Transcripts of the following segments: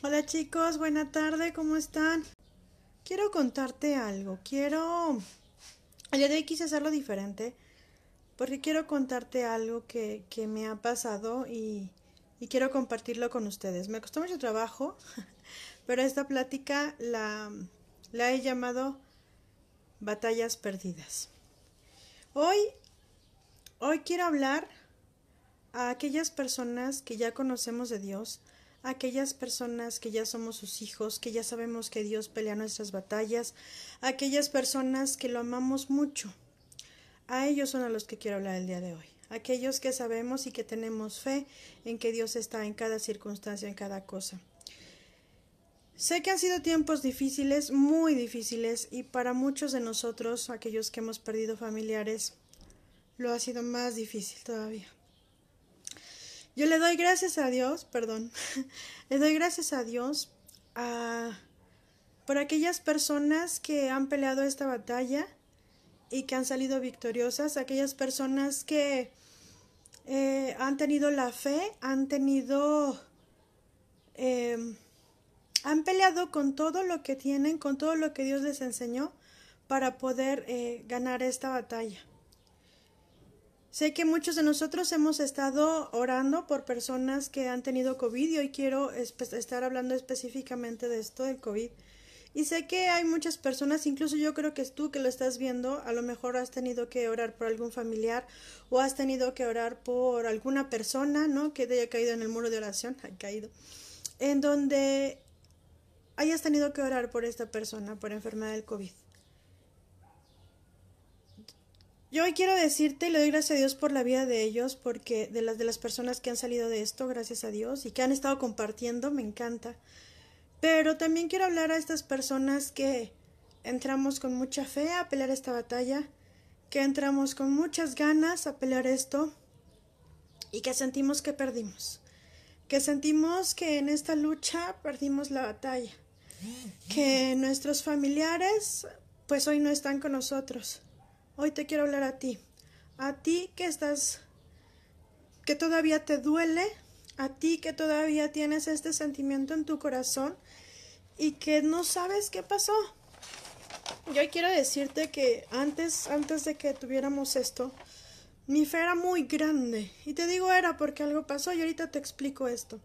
Hola chicos, buena tarde, ¿cómo están? Quiero contarte algo, quiero... El día de hoy quise hacerlo diferente porque quiero contarte algo que, que me ha pasado y, y quiero compartirlo con ustedes. Me costó mucho trabajo, pero esta plática la, la he llamado Batallas Perdidas. Hoy, hoy quiero hablar a aquellas personas que ya conocemos de Dios, aquellas personas que ya somos sus hijos, que ya sabemos que Dios pelea nuestras batallas, aquellas personas que lo amamos mucho. A ellos son a los que quiero hablar el día de hoy. Aquellos que sabemos y que tenemos fe en que Dios está en cada circunstancia, en cada cosa. Sé que han sido tiempos difíciles, muy difíciles, y para muchos de nosotros, aquellos que hemos perdido familiares, lo ha sido más difícil todavía. Yo le doy gracias a Dios, perdón, le doy gracias a Dios a, por aquellas personas que han peleado esta batalla y que han salido victoriosas, aquellas personas que eh, han tenido la fe, han tenido, eh, han peleado con todo lo que tienen, con todo lo que Dios les enseñó para poder eh, ganar esta batalla. Sé que muchos de nosotros hemos estado orando por personas que han tenido COVID y hoy quiero estar hablando específicamente de esto, del COVID. Y sé que hay muchas personas, incluso yo creo que es tú que lo estás viendo, a lo mejor has tenido que orar por algún familiar o has tenido que orar por alguna persona, ¿no? Que haya caído en el muro de oración, ha caído, en donde hayas tenido que orar por esta persona, por enfermedad del COVID. Yo hoy quiero decirte y le doy gracias a Dios por la vida de ellos, porque de las de las personas que han salido de esto, gracias a Dios, y que han estado compartiendo, me encanta. Pero también quiero hablar a estas personas que entramos con mucha fe a pelear esta batalla, que entramos con muchas ganas a pelear esto y que sentimos que perdimos, que sentimos que en esta lucha perdimos la batalla, que nuestros familiares pues hoy no están con nosotros Hoy te quiero hablar a ti. A ti que estás, que todavía te duele, a ti que todavía tienes este sentimiento en tu corazón y que no sabes qué pasó. Yo quiero decirte que antes, antes de que tuviéramos esto, mi fe era muy grande. Y te digo era porque algo pasó y ahorita te explico esto.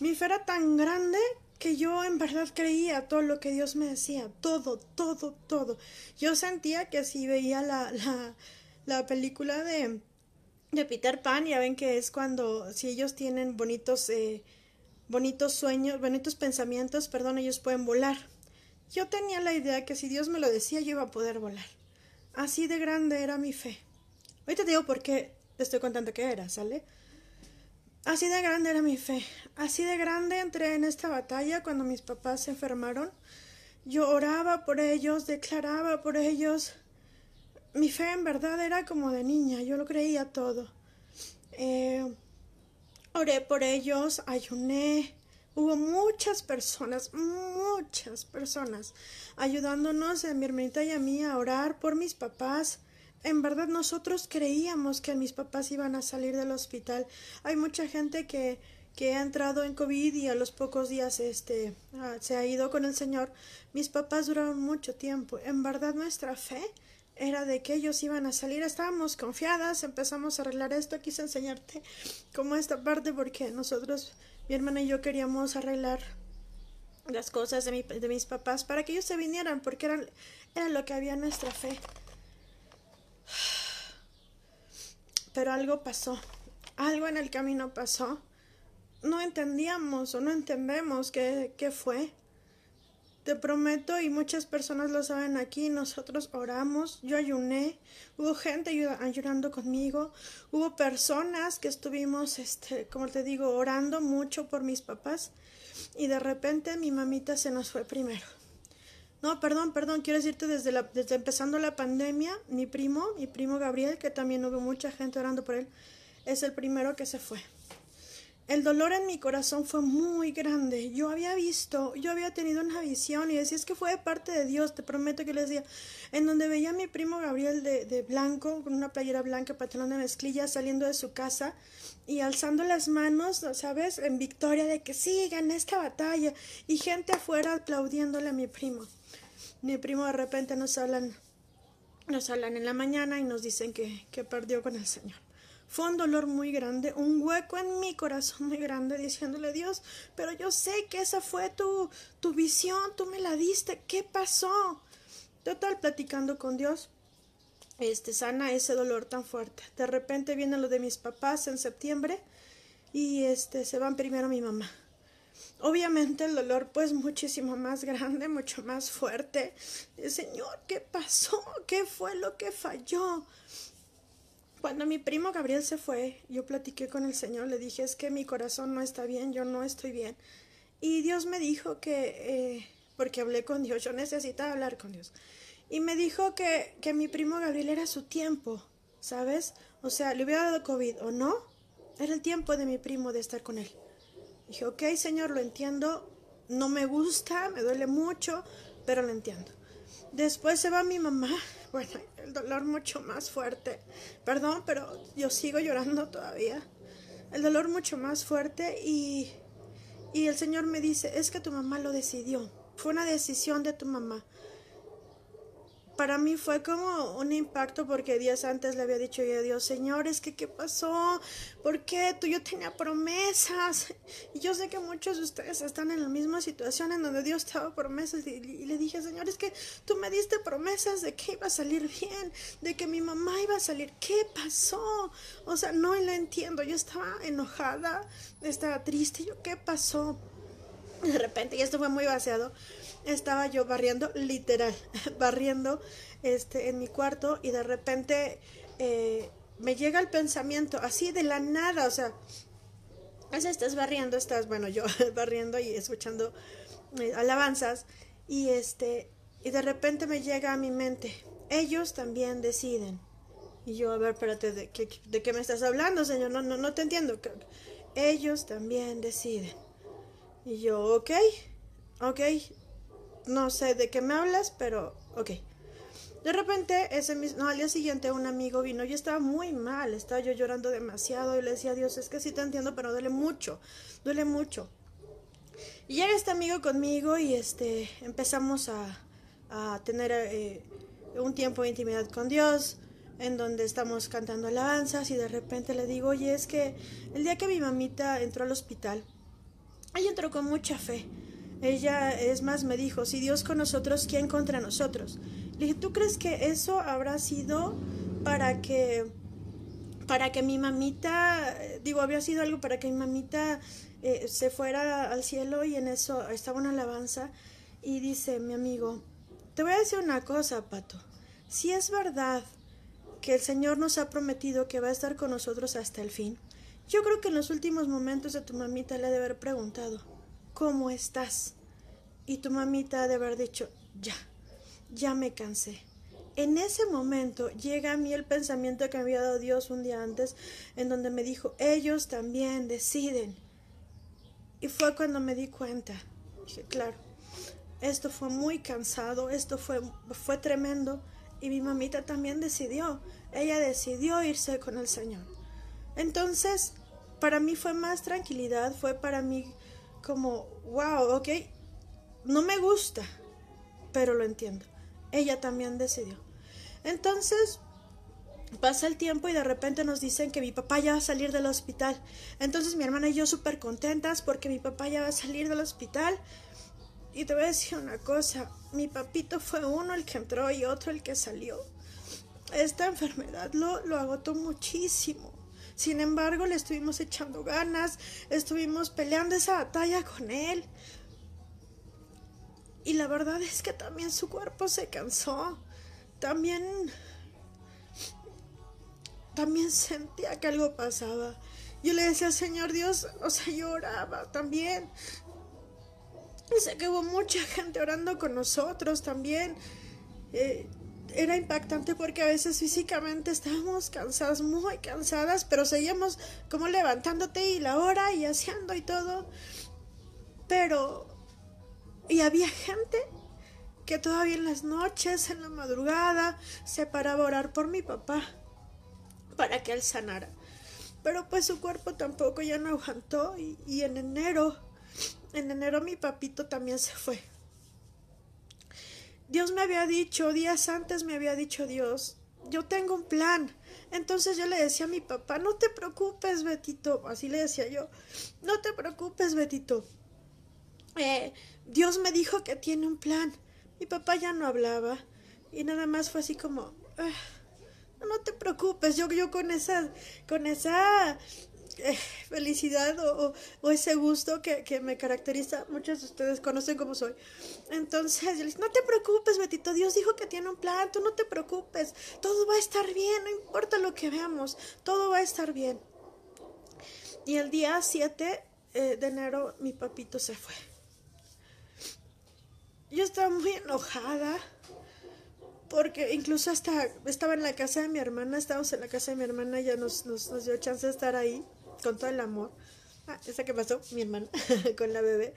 Mi fe era tan grande que yo en verdad creía todo lo que Dios me decía, todo, todo, todo. Yo sentía que si veía la, la, la película de, de Peter Pan, ya ven que es cuando si ellos tienen bonitos, eh, bonitos sueños, bonitos pensamientos, perdón, ellos pueden volar. Yo tenía la idea que si Dios me lo decía, yo iba a poder volar. Así de grande era mi fe. Ahorita te digo por qué te estoy contando que era, ¿sale? Así de grande era mi fe. Así de grande entré en esta batalla cuando mis papás se enfermaron. Yo oraba por ellos, declaraba por ellos. Mi fe en verdad era como de niña, yo lo creía todo. Eh, oré por ellos, ayuné. Hubo muchas personas, muchas personas ayudándonos a mi hermanita y a mí a orar por mis papás, en verdad nosotros creíamos que mis papás iban a salir del hospital. Hay mucha gente que, que ha entrado en COVID y a los pocos días este, ah, se ha ido con el Señor. Mis papás duraron mucho tiempo. En verdad nuestra fe era de que ellos iban a salir. Estábamos confiadas, empezamos a arreglar esto. Quise enseñarte como esta parte porque nosotros, mi hermana y yo queríamos arreglar las cosas de, mi, de mis papás para que ellos se vinieran porque eran, era lo que había en nuestra fe. Pero algo pasó, algo en el camino pasó. No entendíamos o no entendemos qué, qué fue. Te prometo, y muchas personas lo saben aquí, nosotros oramos, yo ayuné, hubo gente ayudando conmigo, hubo personas que estuvimos, este, como te digo, orando mucho por mis papás, y de repente mi mamita se nos fue primero. No, perdón, perdón, quiero decirte desde, la, desde empezando la pandemia, mi primo, mi primo Gabriel, que también hubo mucha gente orando por él, es el primero que se fue. el dolor en mi corazón fue muy grande. Yo había visto, yo había tenido una visión y decía, es que fue de parte de Dios, te prometo que le decía, en donde veía a mi primo Gabriel de, blanco, con una playera blanca, pantalón de mezclilla, saliendo de su casa y alzando las manos, ¿sabes? En victoria de que sí, gané esta batalla y gente afuera aplaudiéndole a mi primo. Mi primo de repente nos hablan, nos hablan en la mañana y nos dicen que, que perdió con el Señor. Fue un dolor muy grande, un hueco en mi corazón muy grande, diciéndole Dios, pero yo sé que esa fue tu, tu visión, tú me la diste, ¿qué pasó? Total, platicando con Dios, este, sana ese dolor tan fuerte. De repente viene lo de mis papás en septiembre y este, se van primero mi mamá. Obviamente el dolor pues muchísimo más grande, mucho más fuerte. Señor, ¿qué pasó? ¿Qué fue lo que falló? Cuando mi primo Gabriel se fue, yo platiqué con el Señor, le dije, es que mi corazón no está bien, yo no estoy bien. Y Dios me dijo que, eh, porque hablé con Dios, yo necesitaba hablar con Dios. Y me dijo que, que mi primo Gabriel era su tiempo, ¿sabes? O sea, le hubiera dado COVID o no, era el tiempo de mi primo de estar con él. Dije, ok, Señor, lo entiendo, no me gusta, me duele mucho, pero lo entiendo. Después se va mi mamá, bueno, el dolor mucho más fuerte. Perdón, pero yo sigo llorando todavía. El dolor mucho más fuerte y, y el Señor me dice, es que tu mamá lo decidió. Fue una decisión de tu mamá para mí fue como un impacto porque días antes le había dicho yo a Dios, Señor, es que qué pasó, ¿por qué? Tú yo tenía promesas. Y yo sé que muchos de ustedes están en la misma situación en donde Dios te promesas y, y, le dije, Señor, es que tú me diste promesas de que iba a salir bien, de que mi mamá iba a salir. ¿Qué pasó? O sea, no lo entiendo. Yo estaba enojada, estaba triste. Yo, ¿qué pasó? De repente, y esto fue muy vaciado, estaba yo barriendo, literal, barriendo este, en mi cuarto y de repente eh, me llega el pensamiento así de la nada, o sea, estás barriendo, estás, bueno, yo barriendo y escuchando eh, alabanzas y este, y de repente me llega a mi mente, ellos también deciden. Y yo, a ver, espérate, ¿de qué, de qué me estás hablando, señor? No, no, no te entiendo. Ellos también deciden. Y yo, ok, ok, no sé de qué me hablas, pero ok. De repente, ese mismo, no, al día siguiente un amigo vino, yo estaba muy mal, estaba yo llorando demasiado y le decía Dios, es que sí te entiendo, pero duele mucho, duele mucho. Y llega este amigo conmigo y este, empezamos a, a tener eh, un tiempo de intimidad con Dios, en donde estamos cantando alabanzas y de repente le digo, oye, es que el día que mi mamita entró al hospital, ella entró con mucha fe ella, es más, me dijo, si Dios con nosotros, ¿quién contra nosotros? Le dije, ¿tú crees que eso habrá sido para que, para que mi mamita, digo, había sido algo para que mi mamita eh, se fuera al cielo y en eso estaba una alabanza y dice mi amigo, te voy a decir una cosa, Pato, si es verdad que el Señor nos ha prometido que va a estar con nosotros hasta el fin, yo creo que en los últimos momentos de tu mamita le ha de haber preguntado, ¿cómo estás? Y tu mamita ha de haber dicho, ya, ya me cansé. En ese momento llega a mí el pensamiento que me había dado Dios un día antes, en donde me dijo, ellos también deciden. Y fue cuando me di cuenta. Dije, claro, esto fue muy cansado, esto fue, fue tremendo. Y mi mamita también decidió. Ella decidió irse con el Señor. Entonces, para mí fue más tranquilidad, fue para mí como, wow, ok, no me gusta, pero lo entiendo. Ella también decidió. Entonces, pasa el tiempo y de repente nos dicen que mi papá ya va a salir del hospital. Entonces mi hermana y yo súper contentas porque mi papá ya va a salir del hospital. Y te voy a decir una cosa, mi papito fue uno el que entró y otro el que salió. Esta enfermedad lo, lo agotó muchísimo. Sin embargo, le estuvimos echando ganas, estuvimos peleando esa batalla con él. Y la verdad es que también su cuerpo se cansó. También también sentía que algo pasaba. Yo le decía, Señor Dios, o sea, lloraba también. Y sé que hubo mucha gente orando con nosotros también. Eh, era impactante porque a veces físicamente estábamos cansadas, muy cansadas, pero seguíamos como levantándote y la hora y haciendo y todo. Pero, y había gente que todavía en las noches, en la madrugada, se paraba a orar por mi papá para que él sanara. Pero pues su cuerpo tampoco ya no aguantó y, y en enero, en enero mi papito también se fue. Dios me había dicho, días antes me había dicho Dios, yo tengo un plan. Entonces yo le decía a mi papá, no te preocupes, Betito, así le decía yo, no te preocupes, Betito. Eh, Dios me dijo que tiene un plan. Mi papá ya no hablaba y nada más fue así como, ah, no te preocupes, yo, yo con esa, con esa felicidad o, o, ese gusto que, que, me caracteriza. Muchos de ustedes conocen cómo soy. Entonces, yo les no te preocupes, Betito. Dios dijo que tiene un plan. Tú no te preocupes. Todo va a estar bien. No importa lo que veamos. Todo va a estar bien. Y el día 7 eh, de enero, mi papito se fue. Yo estaba muy enojada porque incluso hasta estaba en la casa de mi hermana, estábamos en la casa de mi hermana, ya nos, nos, nos dio chance de estar ahí con todo el amor. Ah, esa que pasó, mi hermana, con la bebé.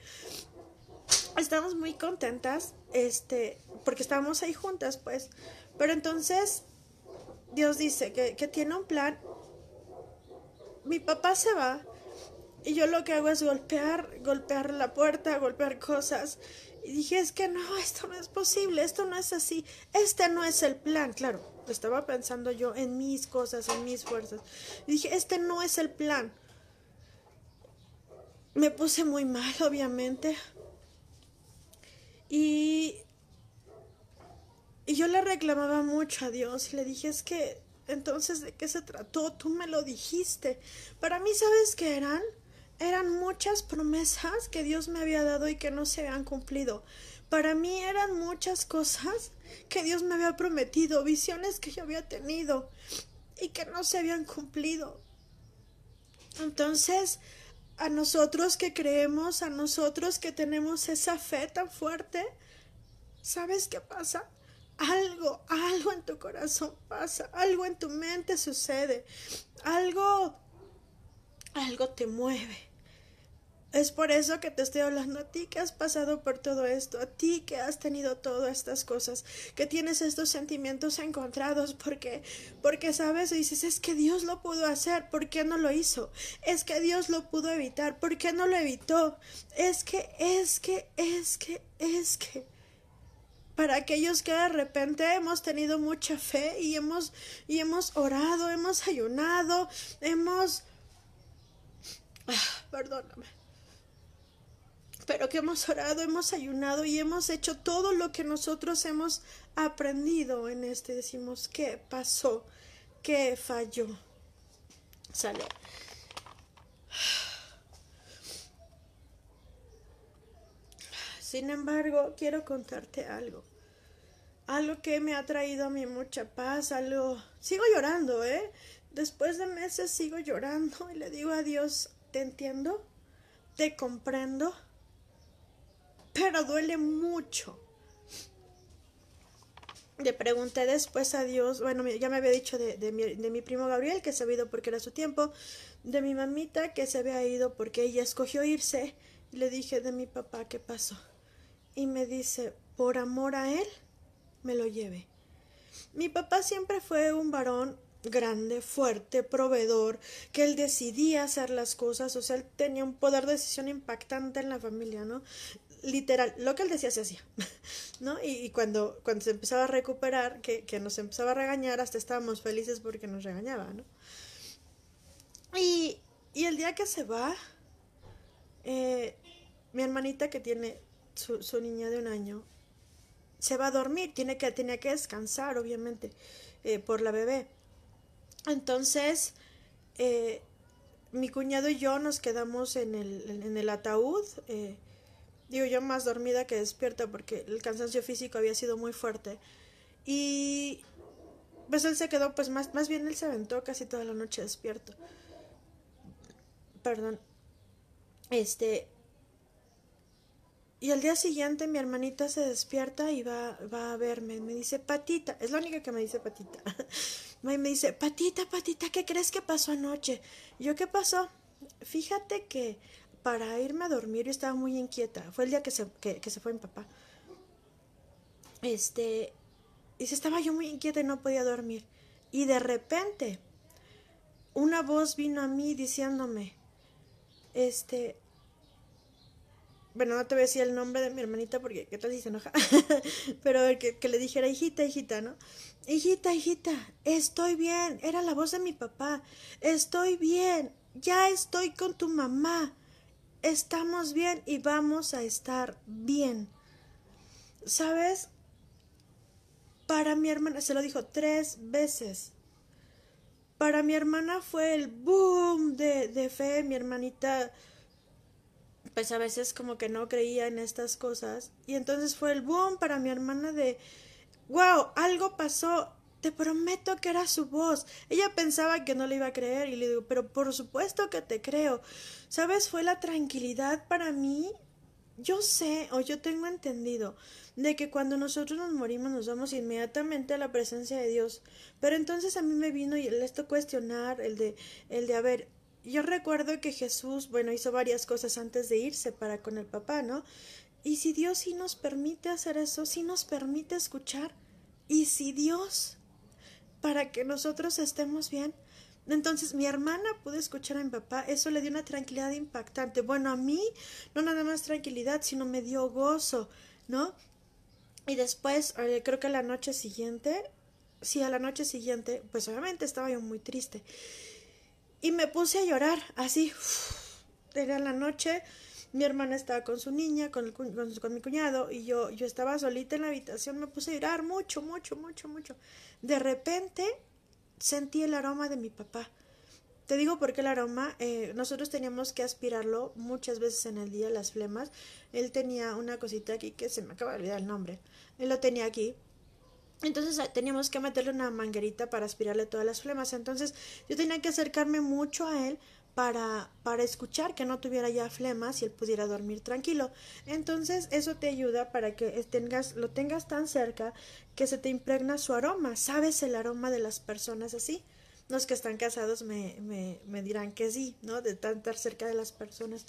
Estamos muy contentas, este, porque estábamos ahí juntas, pues. Pero entonces, Dios dice que, que tiene un plan. Mi papá se va y yo lo que hago es golpear, golpear la puerta, golpear cosas. Y dije, es que no, esto no es posible, esto no es así, este no es el plan, claro, estaba pensando yo en mis cosas, en mis fuerzas. Y dije, este no es el plan. Me puse muy mal, obviamente. Y, y yo le reclamaba mucho a Dios y le dije, es que entonces de qué se trató, tú me lo dijiste. Para mí, ¿sabes qué eran? Eran muchas promesas que Dios me había dado y que no se habían cumplido. Para mí eran muchas cosas que Dios me había prometido, visiones que yo había tenido y que no se habían cumplido. Entonces, a nosotros que creemos, a nosotros que tenemos esa fe tan fuerte, ¿sabes qué pasa? Algo, algo en tu corazón pasa, algo en tu mente sucede, algo, algo te mueve. Es por eso que te estoy hablando a ti que has pasado por todo esto, a ti que has tenido todas estas cosas, que tienes estos sentimientos encontrados, porque, porque sabes y dices, es que Dios lo pudo hacer, ¿por qué no lo hizo? Es que Dios lo pudo evitar, ¿por qué no lo evitó? Es que, es que, es que, es que. Para aquellos que de repente hemos tenido mucha fe y hemos, y hemos orado, hemos ayunado, hemos... Perdóname pero que hemos orado, hemos ayunado y hemos hecho todo lo que nosotros hemos aprendido en este. Decimos, ¿qué pasó? ¿Qué falló? Sale. Sin embargo, quiero contarte algo. Algo que me ha traído a mí mucha paz, algo... Sigo llorando, ¿eh? Después de meses sigo llorando y le digo a Dios, te entiendo, te comprendo, pero duele mucho. Le pregunté después a Dios, bueno, ya me había dicho de, mi, mi, primo Gabriel que se había ido porque era su tiempo, de mi mamita que se había ido porque ella escogió irse, le dije de mi papá qué pasó. Y me dice, por amor a él, me lo lleve. Mi papá siempre fue un varón grande, fuerte, proveedor, que él decidía hacer las cosas, o sea, él tenía un poder de decisión impactante en la familia, ¿no? Literal, lo que él decía se hacía, ¿no? Y, cuando, cuando se empezaba a recuperar, que, que, nos empezaba a regañar, hasta estábamos felices porque nos regañaba, ¿no? Y, y el día que se va, eh, mi hermanita que tiene su, su, niña de un año, se va a dormir, tiene que, tenía que descansar, obviamente, eh, por la bebé. Entonces, eh, mi cuñado y yo nos quedamos en el, en el ataúd, Digo, yo más dormida que despierta porque el cansancio físico había sido muy fuerte. Y pues él se quedó, pues más, más bien él se aventó casi toda la noche despierto. Perdón. Este. y al día siguiente mi hermanita se despierta y va, va a verme. Me dice, Patita, es la única que me dice Patita. me dice, Patita, Patita, ¿qué crees que pasó anoche? yo, ¿qué pasó? Fíjate que para irme a dormir yo estaba muy inquieta. Fue el día que se, que, se fue mi papá. Este, y se estaba yo muy inquieta y no podía dormir. Y de repente, una voz vino a mí diciéndome, este, bueno, no te voy a decir el nombre de mi hermanita porque qué tal si se enoja, pero que, que le dijera, hijita, hijita, ¿no? Hijita, hijita, estoy bien, era la voz de mi papá, estoy bien, ya estoy con tu mamá, estamos bien y vamos a estar bien. ¿Sabes? Para mi hermana, se lo dijo tres veces. Para mi hermana fue el boom de, de fe, mi hermanita pues a veces como que no creía en estas cosas. Y entonces fue el boom para mi hermana de, wow, algo pasó, te prometo que era su voz. Ella pensaba que no le iba a creer y le digo, pero por supuesto que te creo. ¿Sabes? Fue la tranquilidad para mí. Yo sé o yo tengo entendido de que cuando nosotros nos morimos nos vamos inmediatamente a la presencia de Dios. Pero entonces a mí me vino y esto cuestionar el de el de a ver, yo recuerdo que Jesús, bueno, hizo varias cosas antes de irse para con el papá, ¿no? Y si Dios sí nos permite hacer eso, sí nos permite escuchar, y si Dios, para que nosotros estemos bien, entonces mi hermana pudo escuchar a mi papá, eso le dio una tranquilidad impactante. Bueno, a mí no nada más tranquilidad, sino me dio gozo, ¿no? Y después, eh, creo que la noche siguiente, sí, a la noche siguiente, pues obviamente estaba yo muy triste. Y me puse a llorar, así. Era la noche, mi hermana estaba con su niña, con, con, mi cuñado, y yo, yo estaba solita en la habitación, me puse a llorar mucho, mucho, mucho, mucho. De repente sentí el aroma de mi papá. Te digo porque el aroma, eh, nosotros teníamos que aspirarlo muchas veces en el día, las flemas. Él tenía una cosita aquí que se me acaba de olvidar el nombre. Él lo tenía aquí entonces ah, teníamos que meterle una manguerita para aspirarle todas las flemas. Entonces yo tenía que acercarme mucho a él para, para escuchar que no tuviera ya flemas y él pudiera dormir tranquilo. Entonces eso te ayuda para que tengas, lo tengas tan cerca que se te impregna su aroma. ¿Sabes el aroma de las personas así? Los que están casados me, me, me dirán que sí, ¿no? De tan estar cerca de las personas.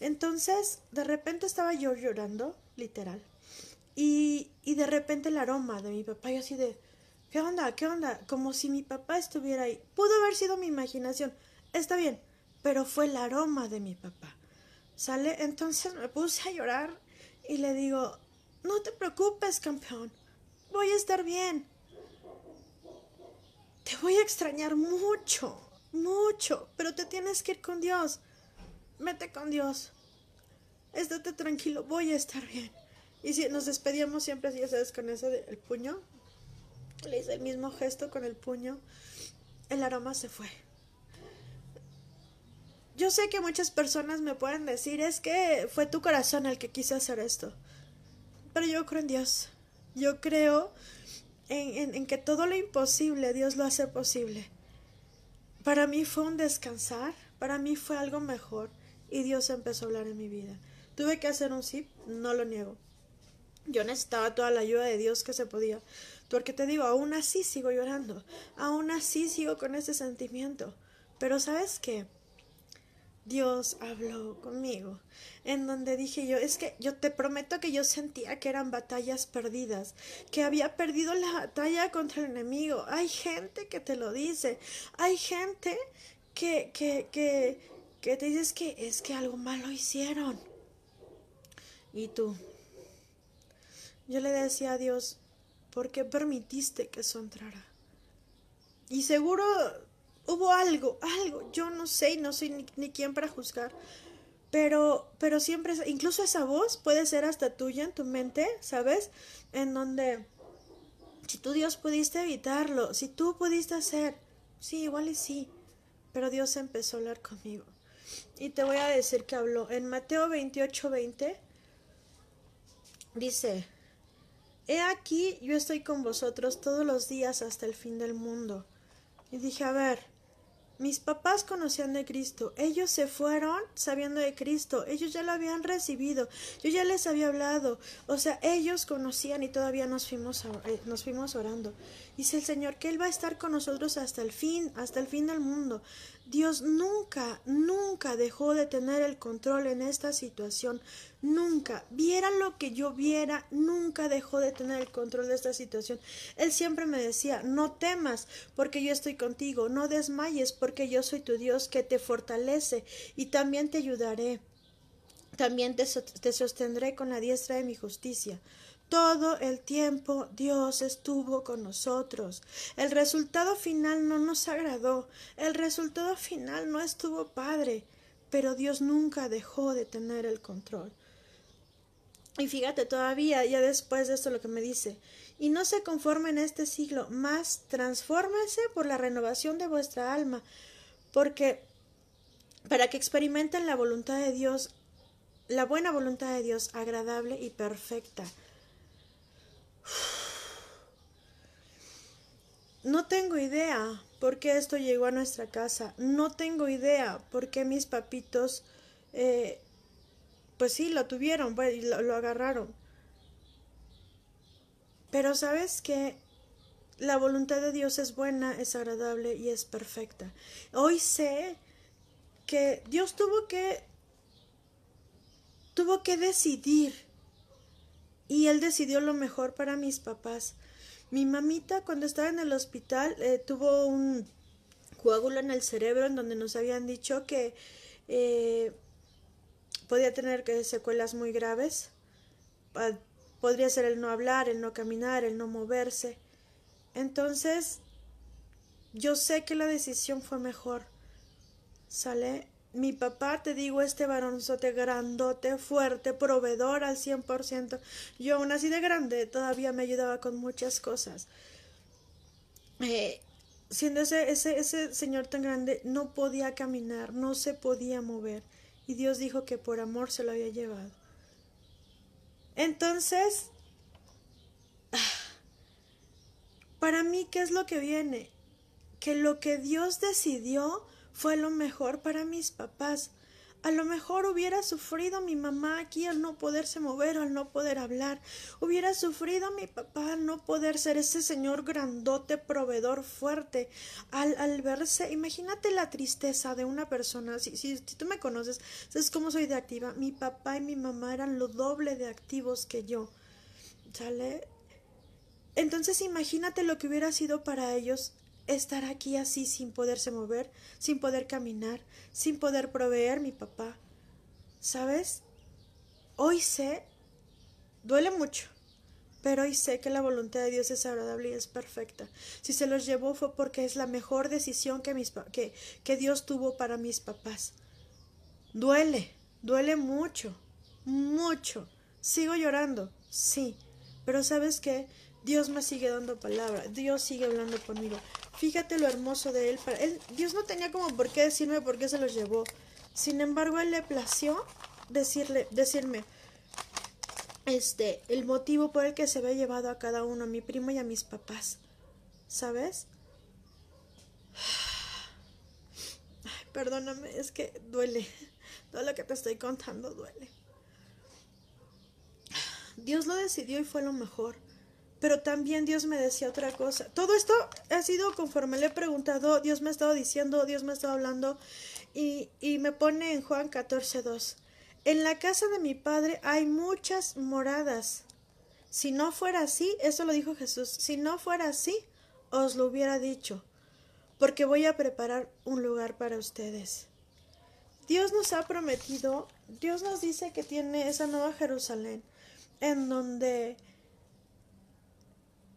Entonces, de repente estaba yo llorando, literal y, y de repente el aroma de mi papá, yo así de, ¿qué onda? ¿Qué onda? Como si mi papá estuviera ahí. Pudo haber sido mi imaginación, está bien, pero fue el aroma de mi papá. ¿Sale? Entonces me puse a llorar y le digo, no te preocupes, campeón, voy a estar bien. Te voy a extrañar mucho, mucho, pero te tienes que ir con Dios. Vete con Dios. Estate tranquilo, voy a estar bien. Y si nos despedíamos siempre ya sabes, con eso del puño. Le hice el mismo gesto con el puño. El aroma se fue. Yo sé que muchas personas me pueden decir, es que fue tu corazón el que quiso hacer esto. Pero yo creo en Dios. Yo creo en, en que todo lo imposible Dios lo hace posible. Para mí fue un descansar, para mí fue algo mejor y Dios empezó a hablar en mi vida. Tuve que hacer un sí, no lo niego. Yo necesitaba toda la ayuda de Dios que se podía. Porque te digo, aún así sigo llorando. Aún así sigo con ese sentimiento. Pero ¿sabes qué? Dios habló conmigo, en donde dije yo, es que yo te prometo que yo sentía que eran batallas perdidas, que había perdido la batalla contra el enemigo. Hay gente que te lo dice, hay gente que, que, que, que te dices que es que algo malo hicieron. Y tú, yo le decía a Dios, ¿por qué permitiste que eso entrara? Y seguro hubo algo, algo, yo no sé no soy ni, ni quien para juzgar, pero, pero siempre, incluso esa voz puede ser hasta tuya en tu mente, ¿sabes? En donde, si tú Dios pudiste evitarlo, si tú pudiste hacer, sí, igual y sí, pero Dios empezó a hablar conmigo. Y te voy a decir que habló en Mateo 28, 20, dice, He aquí, yo estoy con vosotros todos los días hasta el fin del mundo. Y dije, a ver, Mis papás conocían de Cristo, ellos se fueron sabiendo de Cristo, ellos ya lo habían recibido, yo ya les había hablado, o sea, ellos conocían y todavía nos fuimos, eh, nos fuimos orando. Dice el Señor que Él va a estar con nosotros hasta el fin, hasta el fin del mundo. Dios nunca, nunca dejó de tener el control en esta situación. Nunca. Viera lo que yo viera, nunca dejó de tener el control de esta situación. Él siempre me decía, no temas, porque yo estoy contigo. No desmayes, porque yo soy tu Dios que te fortalece y también te ayudaré. También te, te sostendré con la diestra de mi justicia. Todo el tiempo Dios estuvo con nosotros. El resultado final no nos agradó. El resultado final no estuvo padre. Pero Dios nunca dejó de tener el control. Y fíjate todavía, ya después de esto lo que me dice, y no se conforme en este siglo, más transfórmese por la renovación de vuestra alma, porque para que experimenten la voluntad de Dios, la buena voluntad de Dios, agradable y perfecta. No tengo idea por qué esto llegó a nuestra casa. No tengo idea por qué mis papitos, eh, pues sí, lo tuvieron, pues, lo, lo agarraron. Pero sabes que la voluntad de Dios es buena, es agradable y es perfecta. Hoy sé que Dios tuvo que tuvo que decidir y él decidió lo mejor para mis papás. Mi mamita cuando estaba en el hospital eh, tuvo un coágulo en el cerebro en donde nos habían dicho que eh, podía tener secuelas muy graves. Podría ser el no hablar, el no caminar, el no moverse. Entonces, yo sé que la decisión fue mejor. ¿Sale? Mi papá, te digo, este varonzote grandote, fuerte, proveedor al cien por ciento. Yo aún así de grande todavía me ayudaba con muchas cosas. Eh, siendo ese, ese, ese señor tan grande, no podía caminar, no se podía mover. Y Dios dijo que por amor se lo había llevado. Entonces, para mí, ¿qué es lo que viene? Que lo que Dios decidió fue lo mejor para mis papás. A lo mejor hubiera sufrido mi mamá aquí al no poderse mover, al no poder hablar. Hubiera sufrido mi papá al no poder ser ese señor grandote, proveedor fuerte. Al, al verse, imagínate la tristeza de una persona. Si, si, si tú me conoces, sabes cómo soy de activa. Mi papá y mi mamá eran lo doble de activos que yo. ¿Sale? Entonces imagínate lo que hubiera sido para ellos estar aquí así sin poderse mover, sin poder caminar, sin poder proveer mi papá. ¿Sabes? Hoy sé, duele mucho, pero hoy sé que la voluntad de Dios es agradable y es perfecta. Si se los llevó fue porque es la mejor decisión que, que, que Dios tuvo para mis papás. Duele, duele mucho, mucho. Sigo llorando, sí, pero ¿sabes qué? Dios me sigue dando palabra, Dios sigue hablando conmigo. Fíjate lo hermoso de él. Él. Dios no tenía como por qué decirme por qué se los llevó. Sin embargo, él le plació decirle, decirme este, el motivo por el que se había llevado a cada uno, a mi primo y a mis papás. ¿Sabes? perdóname, es que duele. Todo lo que te estoy contando duele. Dios lo decidió y fue lo mejor. Pero también Dios me decía otra cosa. Todo esto ha sido conforme le he preguntado, Dios me ha estado diciendo, Dios me ha estado hablando y, y me pone en Juan 14, 2. En la casa de mi padre hay muchas moradas. Si no fuera así, eso lo dijo Jesús, si no fuera así, os lo hubiera dicho, porque voy a preparar un lugar para ustedes. Dios nos ha prometido, Dios nos dice que tiene esa nueva Jerusalén, en donde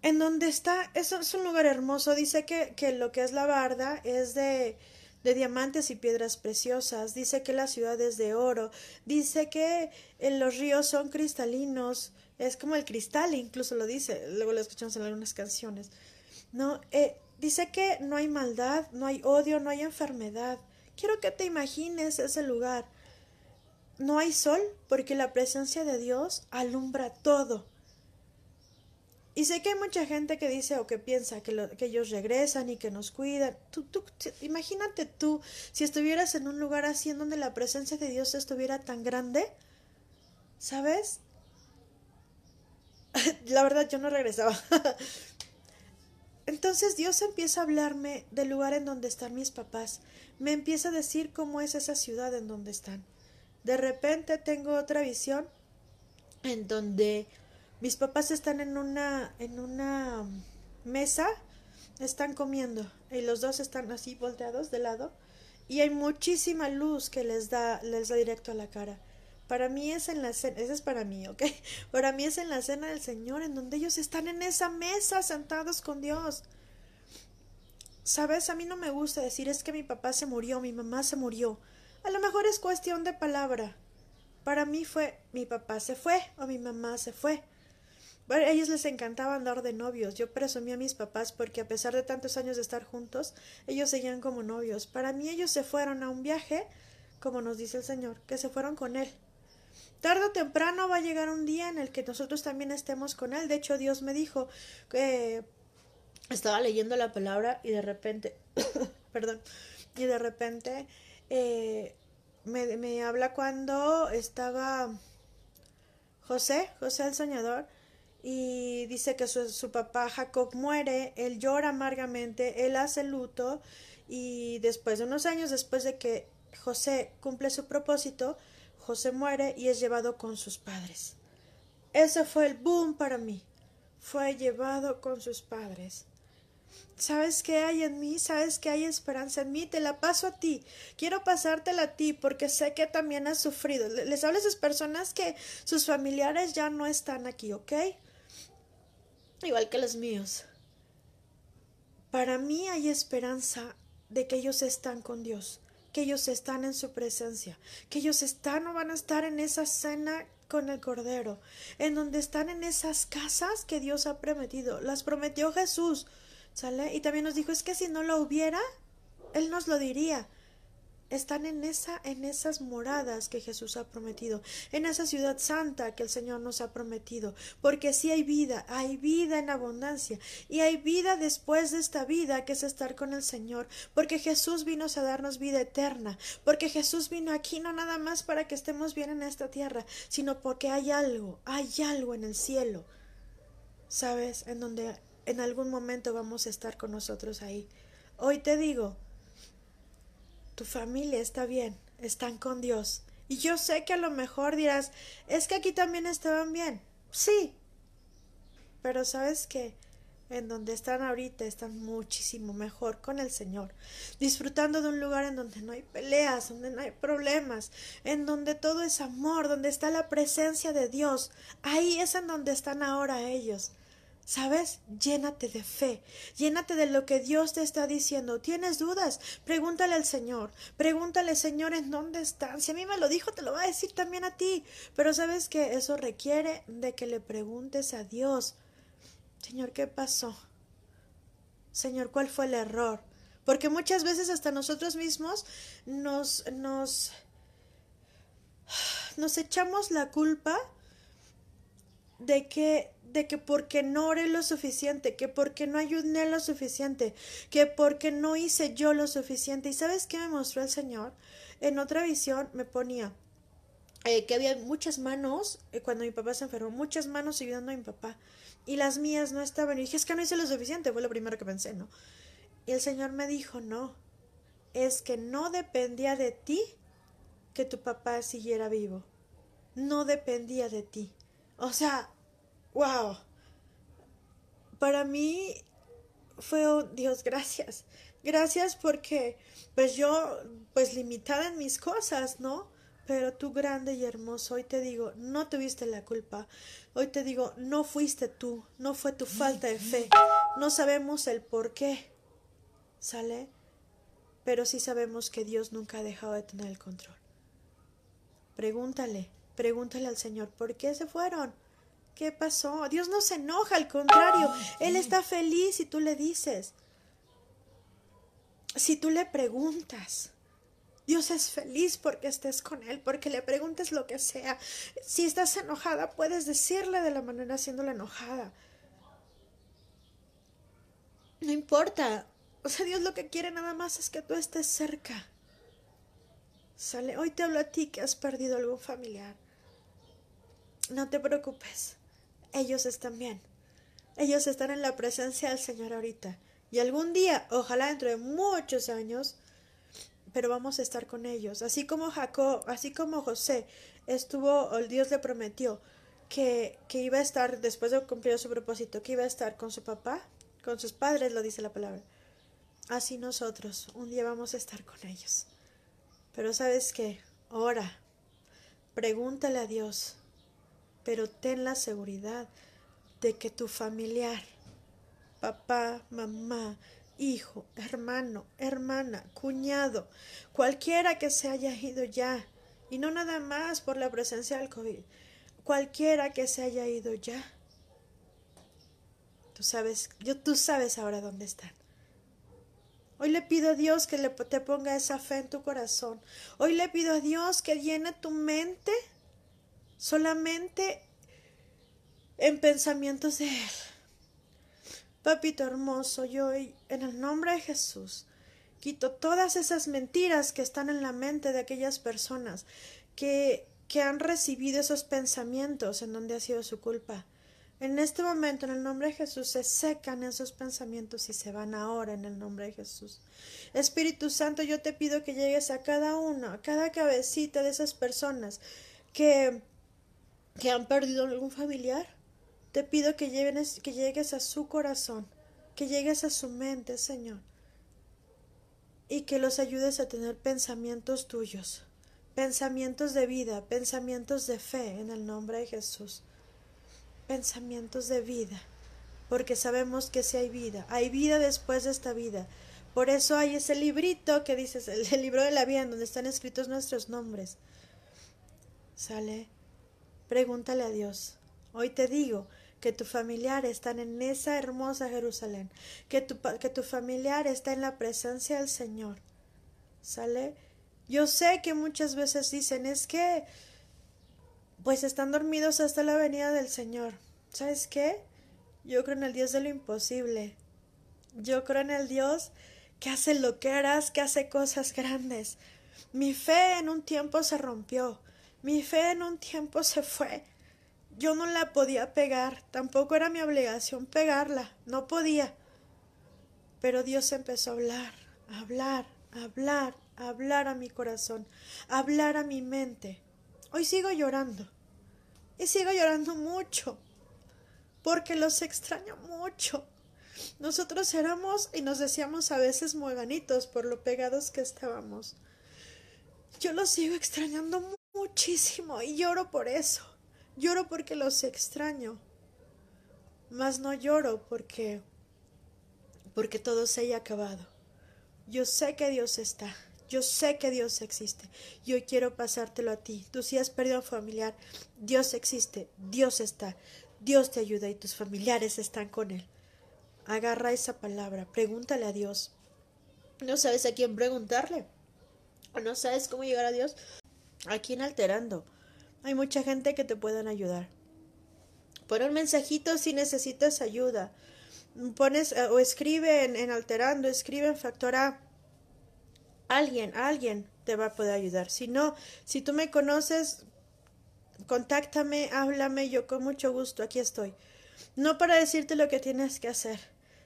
en donde está, es, es un lugar hermoso, dice que, que, lo que es la barda es de, de diamantes y piedras preciosas, dice que la ciudad es de oro, dice que eh, los ríos son cristalinos, es como el cristal, incluso lo dice, luego lo escuchamos en algunas canciones, ¿no? Eh, dice que no hay maldad, no hay odio, no hay enfermedad. Quiero que te imagines ese lugar. No hay sol porque la presencia de Dios alumbra todo Y sé que hay mucha gente que dice o que piensa que, ellos regresan y que nos cuidan. Tú, tú, imagínate tú si estuvieras en un lugar así en donde la presencia de Dios estuviera tan grande, ¿sabes? la verdad yo no regresaba. Entonces Dios empieza a hablarme del lugar en donde están mis papás. Me empieza a decir cómo es esa ciudad en donde están. De repente tengo otra visión en donde mis papás están en una en una mesa, están comiendo y los dos están así volteados de lado y hay muchísima luz que les da les da directo a la cara. Para mí es en la cena, es para mí, ¿ok? Para mí es en la cena del Señor, en donde ellos están en esa mesa sentados con Dios. Sabes, a mí no me gusta decir es que mi papá se murió, mi mamá se murió. A lo mejor es cuestión de palabra. Para mí fue mi papá se fue o mi mamá se fue. A ellos les encantaba andar de novios. Yo presumía a mis papás porque a pesar de tantos años de estar juntos, ellos seguían como novios. Para mí ellos se fueron a un viaje, como nos dice el Señor, que se fueron con Él. Tarde o temprano va a llegar un día en el que nosotros también estemos con Él. De hecho, Dios me dijo que estaba leyendo la palabra y de repente, perdón, y de repente eh, me, me, habla cuando estaba José, José el soñador, y dice que su, su, papá Jacob muere, él llora amargamente, él hace luto y después de unos años, después de que José cumple su propósito, José muere y es llevado con sus padres. Ese fue el boom para mí. Fue llevado con sus padres. ¿Sabes qué hay en mí? ¿Sabes que hay esperanza en mí? Te la paso a ti. Quiero pasártela a ti porque sé que también has sufrido. Les hablo a esas personas que sus familiares ya no están aquí, ¿ok? Igual que los míos. Para mí hay esperanza de que ellos están con Dios, que ellos están en su presencia, que ellos están o van a estar en esa cena con el Cordero, en donde están en esas casas que Dios ha prometido. Las prometió Jesús. ¿Sale? Y también nos dijo, es que si no lo hubiera, Él nos lo diría. Están en esa, en esas moradas que Jesús ha prometido, en esa ciudad santa que el Señor nos ha prometido, porque si hay vida, hay vida en abundancia, y hay vida después de esta vida que es estar con el Señor, porque Jesús vino a darnos vida eterna, porque Jesús vino aquí no nada más para que estemos bien en esta tierra, sino porque hay algo, hay algo en el cielo, ¿sabes? En donde en algún momento vamos a estar con nosotros ahí. Hoy te digo, tu familia está bien, están con Dios. Y yo sé que a lo mejor dirás, es que aquí también estaban bien. Sí. Pero sabes que en donde están ahorita están muchísimo mejor con el Señor, disfrutando de un lugar en donde no hay peleas, donde no hay problemas, en donde todo es amor, donde está la presencia de Dios. Ahí es en donde están ahora ellos. ¿Sabes? Llénate de fe, llénate de lo que Dios te está diciendo. ¿Tienes dudas? Pregúntale al Señor, pregúntale, Señor, ¿en dónde están? Si a mí me lo dijo, te lo va a decir también a ti. Pero sabes que eso requiere de que le preguntes a Dios, Señor, ¿qué pasó? Señor, ¿cuál fue el error? Porque muchas veces hasta nosotros mismos nos, nos, nos echamos la culpa de que de que porque no oré lo suficiente, que porque no ayudé lo suficiente, que porque no hice yo lo suficiente. ¿Y sabes qué me mostró el Señor? En otra visión me ponía eh, que había muchas manos, eh, cuando mi papá se enfermó, muchas manos ayudando a mi papá. Y las mías no estaban. Y dije, es que no hice lo suficiente, fue lo primero que pensé, ¿no? Y el Señor me dijo, no, es que no dependía de ti que tu papá siguiera vivo. No dependía de ti. O sea, wow. Para mí fue, oh, Dios, gracias. Gracias porque, pues yo, pues limitada en mis cosas, ¿no? Pero tú grande y hermoso, hoy te digo, no tuviste la culpa. Hoy te digo, no fuiste tú, no fue tu falta de fe. No sabemos el por qué. ¿Sale? Pero sí sabemos que Dios nunca ha dejado de tener el control. Pregúntale, pregúntale al Señor, ¿por qué se fueron? ¿Qué pasó? Dios no se enoja, al contrario, Él está feliz si tú le dices. Si tú le preguntas. Dios es feliz porque estés con Él, porque le preguntes lo que sea. Si estás enojada, puedes decirle de la manera haciéndola enojada. No importa. O sea, Dios lo que quiere nada más es que tú estés cerca. Sale, hoy te hablo a ti que has perdido algún familiar. No te preocupes. Ellos están bien. Ellos están en la presencia del Señor ahorita. Y algún día, ojalá dentro de muchos años, pero vamos a estar con ellos. Así como Jacob, así como José estuvo, el Dios le prometió que, que iba a estar, después de cumplir su propósito, que iba a estar con su papá, con sus padres, lo dice la palabra. Así nosotros, un día vamos a estar con ellos. Pero sabes qué, ora, pregúntale a Dios, pero ten la seguridad de que tu familiar, papá, mamá, hijo, hermano, hermana, cuñado, cualquiera que se haya ido ya, y no nada más por la presencia del COVID, cualquiera que se haya ido ya, tú sabes, yo, tú sabes ahora dónde están. Hoy le pido a Dios que le, te ponga esa fe en tu corazón. Hoy le pido a Dios que llene tu mente solamente en pensamientos de Él. Papito hermoso, yo hoy, en el nombre de Jesús, quito todas esas mentiras que están en la mente de aquellas personas que, que han recibido esos pensamientos en donde ha sido su culpa. En este momento, en el nombre de Jesús, se secan esos pensamientos y se van ahora en el nombre de Jesús. Espíritu Santo, yo te pido que llegues a cada uno, a cada cabecita de esas personas que, que han perdido algún familiar, te pido que, que llegues a su corazón, que llegues a su mente, Señor, y que los ayudes a tener pensamientos tuyos, pensamientos de vida, pensamientos de fe en el nombre de Jesús, pensamientos de vida, porque sabemos que si hay vida, hay vida después de esta vida. Por eso hay ese librito que dices, el, libro de la vida, en donde están escritos nuestros nombres. ¿Sale? Pregúntale a Dios. Hoy te digo, que tu familiar está en esa hermosa Jerusalén, que tu, que tu familiar está en la presencia del Señor. ¿Sale? Yo sé que muchas veces dicen, es que, pues están dormidos hasta la venida del Señor. ¿Sabes qué? Yo creo en el Dios de lo imposible. Yo creo en el Dios que hace loqueras, que hace cosas grandes. Mi fe en un tiempo se rompió. Mi fe en un tiempo se fue yo no la podía pegar, tampoco era mi obligación pegarla, no podía. Pero Dios empezó a hablar, a hablar, hablar, a hablar a mi corazón, a hablar a mi mente. Hoy sigo llorando. Y sigo llorando mucho. Porque los extraño mucho. Nosotros éramos y nos decíamos a veces mueganitos por lo pegados que estábamos. Yo los sigo extrañando muchísimo y lloro por eso. Lloro porque los extraño, mas no lloro porque porque todo se haya acabado. Yo sé que Dios está, yo sé que Dios existe. Yo quiero pasártelo a ti. Tú si has perdido a un familiar, Dios existe, Dios está, Dios te ayuda y tus familiares están con Él. Agarra esa palabra, pregúntale a Dios. ¿No sabes a quién preguntarle? ¿O no sabes cómo llegar a Dios? ¿A quién alterando? Hay mucha gente que te pueden ayudar. Pon un mensajito si necesitas ayuda. Pones eh, o escribe en, alterando, escribe en factor A. Alguien, alguien te va a poder ayudar. Si no, si tú me conoces, contáctame, háblame, yo con mucho gusto aquí estoy. No para decirte lo que tienes que hacer,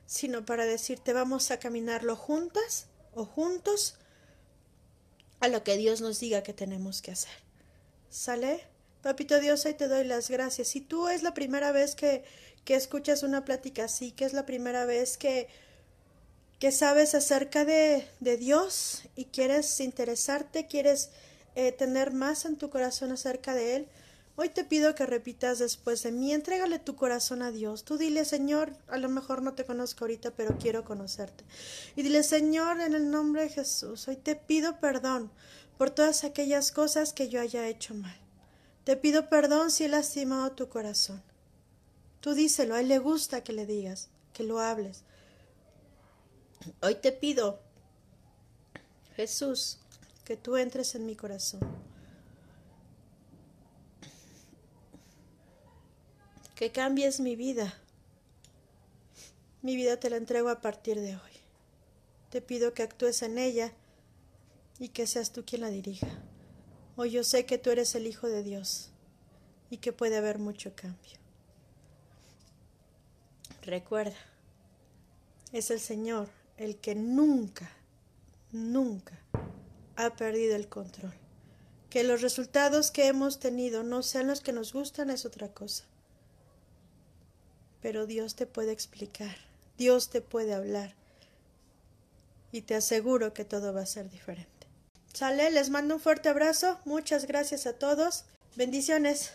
sino para decirte vamos a caminarlo juntas o juntos a lo que Dios nos diga que tenemos que hacer. ¿Sale? Papito Dios, ahí te doy las gracias. Si tú es la primera vez que, que escuchas una plática así, que es la primera vez que, que sabes acerca de, de Dios y quieres interesarte, quieres eh, tener más en tu corazón acerca de Él, Hoy te pido que repitas después de mí, entrégale tu corazón a Dios. Tú dile, Señor, a lo mejor no te conozco ahorita, pero quiero conocerte. Y dile, Señor, en el nombre de Jesús, hoy te pido perdón por todas aquellas cosas que yo haya hecho mal. Te pido perdón si he lastimado tu corazón. Tú díselo, a él le gusta que le digas, que lo hables. Hoy te pido, Jesús, que tú entres en mi corazón. Que cambies mi vida. Mi vida te la entrego a partir de hoy. Te pido que actúes en ella y que seas tú quien la dirija. Hoy yo sé que tú eres el Hijo de Dios y que puede haber mucho cambio. Recuerda, es el Señor el que nunca, nunca ha perdido el control. Que los resultados que hemos tenido no sean los que nos gustan es otra cosa. Pero Dios te puede explicar, Dios te puede hablar y te aseguro que todo va a ser diferente. Sale, les mando un fuerte abrazo, muchas gracias a todos, bendiciones.